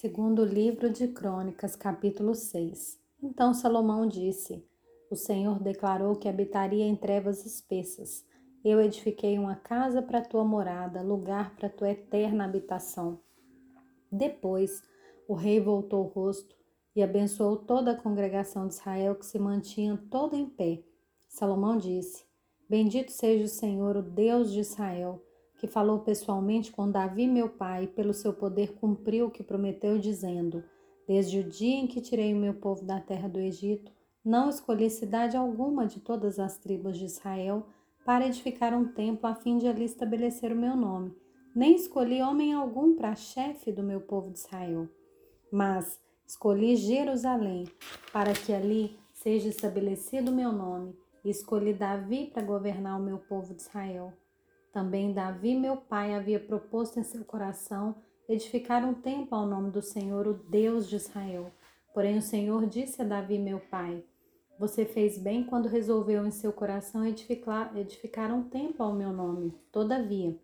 Segundo livro de Crônicas, capítulo 6. Então Salomão disse: O Senhor declarou que habitaria em trevas espessas. Eu edifiquei uma casa para tua morada, lugar para tua eterna habitação. Depois, o rei voltou o rosto e abençoou toda a congregação de Israel que se mantinha toda em pé. Salomão disse: Bendito seja o Senhor, o Deus de Israel que falou pessoalmente com Davi, meu pai, e pelo seu poder cumpriu o que prometeu, dizendo: Desde o dia em que tirei o meu povo da terra do Egito, não escolhi cidade alguma de todas as tribos de Israel para edificar um templo a fim de ali estabelecer o meu nome, nem escolhi homem algum para chefe do meu povo de Israel. Mas escolhi Jerusalém, para que ali seja estabelecido o meu nome, e escolhi Davi para governar o meu povo de Israel. Também Davi, meu pai, havia proposto em seu coração edificar um templo ao nome do Senhor, o Deus de Israel. Porém, o Senhor disse a Davi, meu pai: Você fez bem quando resolveu em seu coração edificar, edificar um templo ao meu nome. Todavia,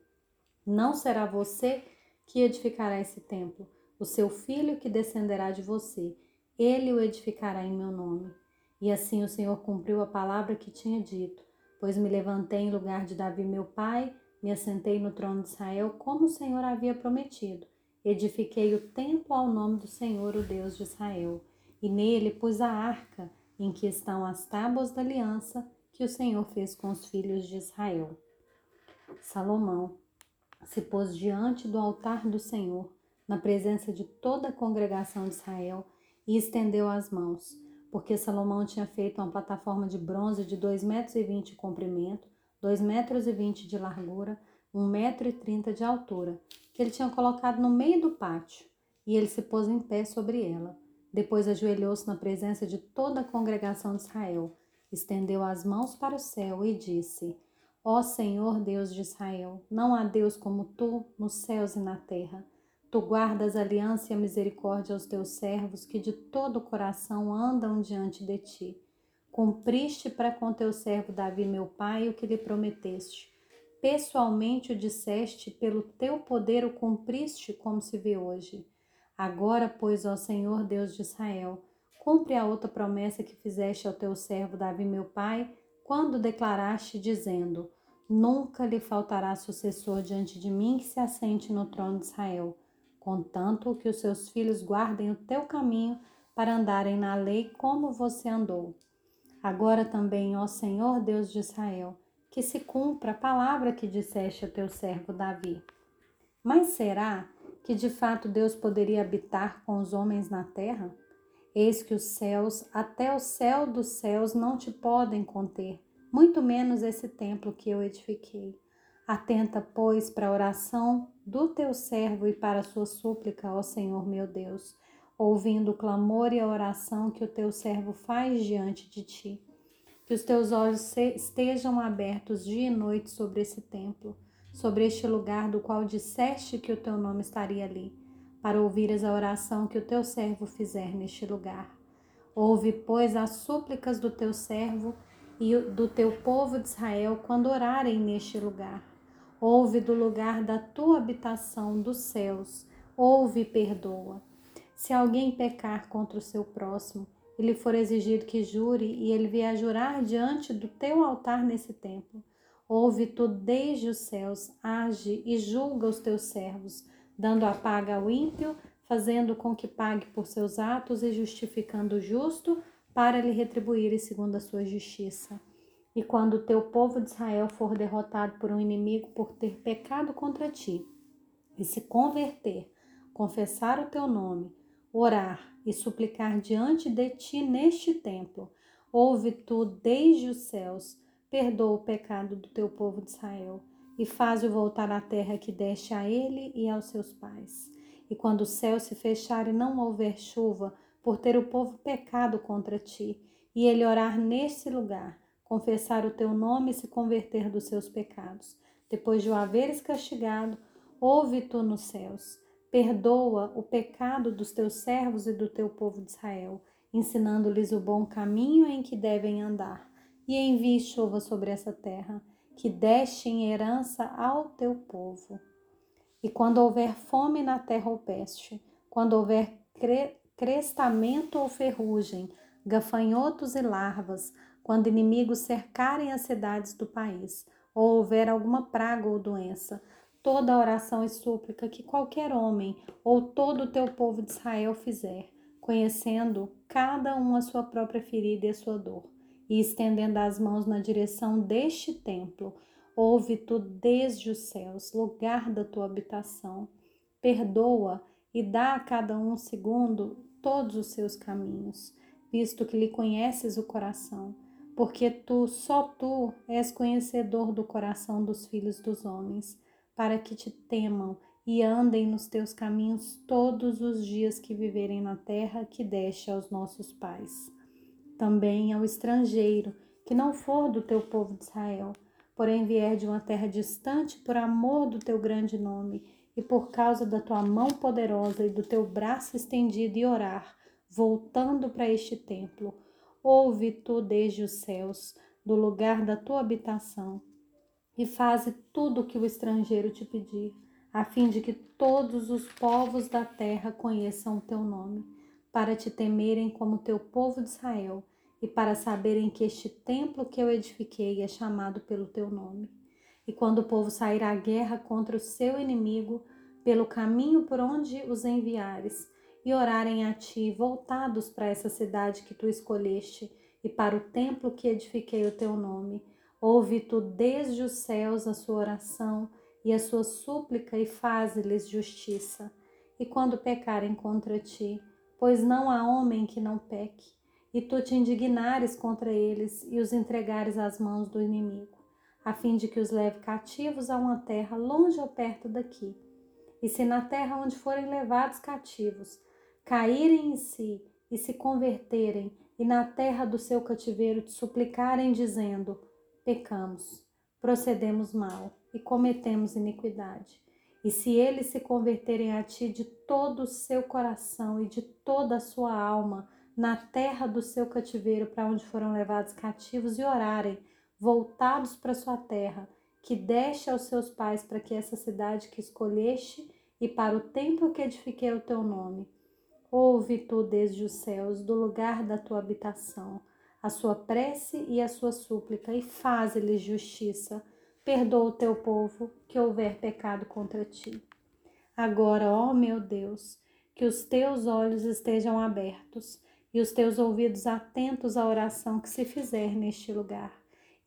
não será você que edificará esse templo, o seu filho que descenderá de você. Ele o edificará em meu nome. E assim o Senhor cumpriu a palavra que tinha dito pois me levantei em lugar de Davi meu pai, me assentei no trono de Israel, como o Senhor havia prometido. Edifiquei o templo ao nome do Senhor, o Deus de Israel, e nele pus a arca, em que estão as tábuas da aliança que o Senhor fez com os filhos de Israel. Salomão se pôs diante do altar do Senhor, na presença de toda a congregação de Israel, e estendeu as mãos porque Salomão tinha feito uma plataforma de bronze de 2,20 metros de comprimento, 2,20 metros de largura, 1,30 metro de altura, que ele tinha colocado no meio do pátio, e ele se pôs em pé sobre ela. Depois ajoelhou-se na presença de toda a congregação de Israel, estendeu as mãos para o céu e disse: Ó Senhor Deus de Israel, não há Deus como tu nos céus e na terra Tu guardas aliança e a misericórdia aos teus servos que de todo o coração andam diante de ti. Cumpriste para com teu servo Davi, meu pai, o que lhe prometeste. Pessoalmente o disseste, pelo teu poder o cumpriste, como se vê hoje. Agora, pois, ó Senhor Deus de Israel, cumpre a outra promessa que fizeste ao teu servo Davi, meu pai, quando declaraste, dizendo: Nunca lhe faltará sucessor diante de mim que se assente no trono de Israel contanto que os seus filhos guardem o teu caminho para andarem na lei como você andou. Agora também, ó Senhor Deus de Israel, que se cumpra a palavra que disseste a teu servo Davi. Mas será que de fato Deus poderia habitar com os homens na terra? Eis que os céus, até o céu dos céus, não te podem conter, muito menos esse templo que eu edifiquei. Atenta, pois, para a oração do teu servo e para a sua súplica, ó Senhor meu Deus, ouvindo o clamor e a oração que o teu servo faz diante de ti. Que os teus olhos estejam abertos dia e noite sobre esse templo, sobre este lugar do qual disseste que o teu nome estaria ali, para ouvires a oração que o teu servo fizer neste lugar. Ouve, pois, as súplicas do teu servo e do teu povo de Israel quando orarem neste lugar ouve do lugar da tua habitação dos céus, ouve e perdoa. Se alguém pecar contra o seu próximo, e lhe for exigido que jure, e ele vier jurar diante do teu altar nesse templo, ouve tu desde os céus, age e julga os teus servos, dando a paga ao ímpio, fazendo com que pague por seus atos e justificando o justo, para lhe retribuir segundo a sua justiça. E quando o teu povo de Israel for derrotado por um inimigo por ter pecado contra ti, e se converter, confessar o teu nome, orar e suplicar diante de ti neste templo, ouve tu desde os céus, perdoa o pecado do teu povo de Israel e faz-o voltar à terra que deste a ele e aos seus pais. E quando o céu se fechar e não houver chuva, por ter o povo pecado contra ti, e ele orar nesse lugar, confessar o teu nome e se converter dos seus pecados. Depois de o haveres castigado, ouve tu nos céus. Perdoa o pecado dos teus servos e do teu povo de Israel, ensinando-lhes o bom caminho em que devem andar. E envie chuva sobre essa terra, que deste em herança ao teu povo. E quando houver fome na terra ou peste, quando houver cre crestamento ou ferrugem, gafanhotos e larvas, quando inimigos cercarem as cidades do país, ou houver alguma praga ou doença, toda oração e súplica que qualquer homem ou todo o teu povo de Israel fizer, conhecendo cada um a sua própria ferida e a sua dor, e estendendo as mãos na direção deste templo, ouve tu desde os céus, lugar da tua habitação, perdoa e dá a cada um segundo todos os seus caminhos, visto que lhe conheces o coração, porque tu, só tu, és conhecedor do coração dos filhos dos homens, para que te temam e andem nos teus caminhos todos os dias que viverem na terra que deste aos nossos pais. Também ao estrangeiro, que não for do teu povo de Israel, porém vier de uma terra distante por amor do teu grande nome e por causa da tua mão poderosa e do teu braço estendido e orar, voltando para este templo, ouve tu desde os céus, do lugar da tua habitação, e faze tudo o que o estrangeiro te pedir, a fim de que todos os povos da terra conheçam o teu nome, para te temerem como teu povo de Israel, e para saberem que este templo que eu edifiquei é chamado pelo teu nome. E quando o povo sair à guerra contra o seu inimigo, pelo caminho por onde os enviares, e orarem a ti, voltados para essa cidade que tu escolheste, e para o templo que edifiquei o teu nome, ouve tu desde os céus a sua oração e a sua súplica, e faze-lhes justiça. E quando pecarem contra ti, pois não há homem que não peque, e tu te indignares contra eles e os entregares às mãos do inimigo a fim de que os leve cativos a uma terra longe ou perto daqui. E se na terra onde forem levados cativos caírem em si e se converterem, e na terra do seu cativeiro te suplicarem, dizendo: Pecamos, procedemos mal e cometemos iniquidade. E se eles se converterem a ti de todo o seu coração e de toda a sua alma, na terra do seu cativeiro para onde foram levados cativos, e orarem, voltados para sua terra, que deste aos seus pais para que essa cidade que escolheste e para o templo que edifiquei o teu nome. Ouve tu desde os céus, do lugar da tua habitação, a sua prece e a sua súplica, e faze-lhes justiça. Perdoa o teu povo que houver pecado contra ti. Agora, ó meu Deus, que os teus olhos estejam abertos e os teus ouvidos atentos à oração que se fizer neste lugar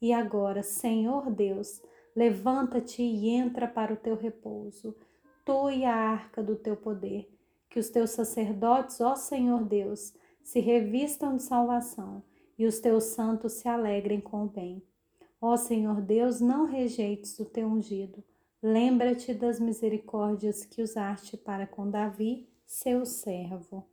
e agora, Senhor Deus, levanta-te e entra para o teu repouso, tu e a arca do teu poder. Que os teus sacerdotes, ó Senhor Deus, se revistam de salvação e os teus santos se alegrem com o bem. Ó Senhor Deus, não rejeites o teu ungido. Lembra-te das misericórdias que usaste para com Davi, seu servo.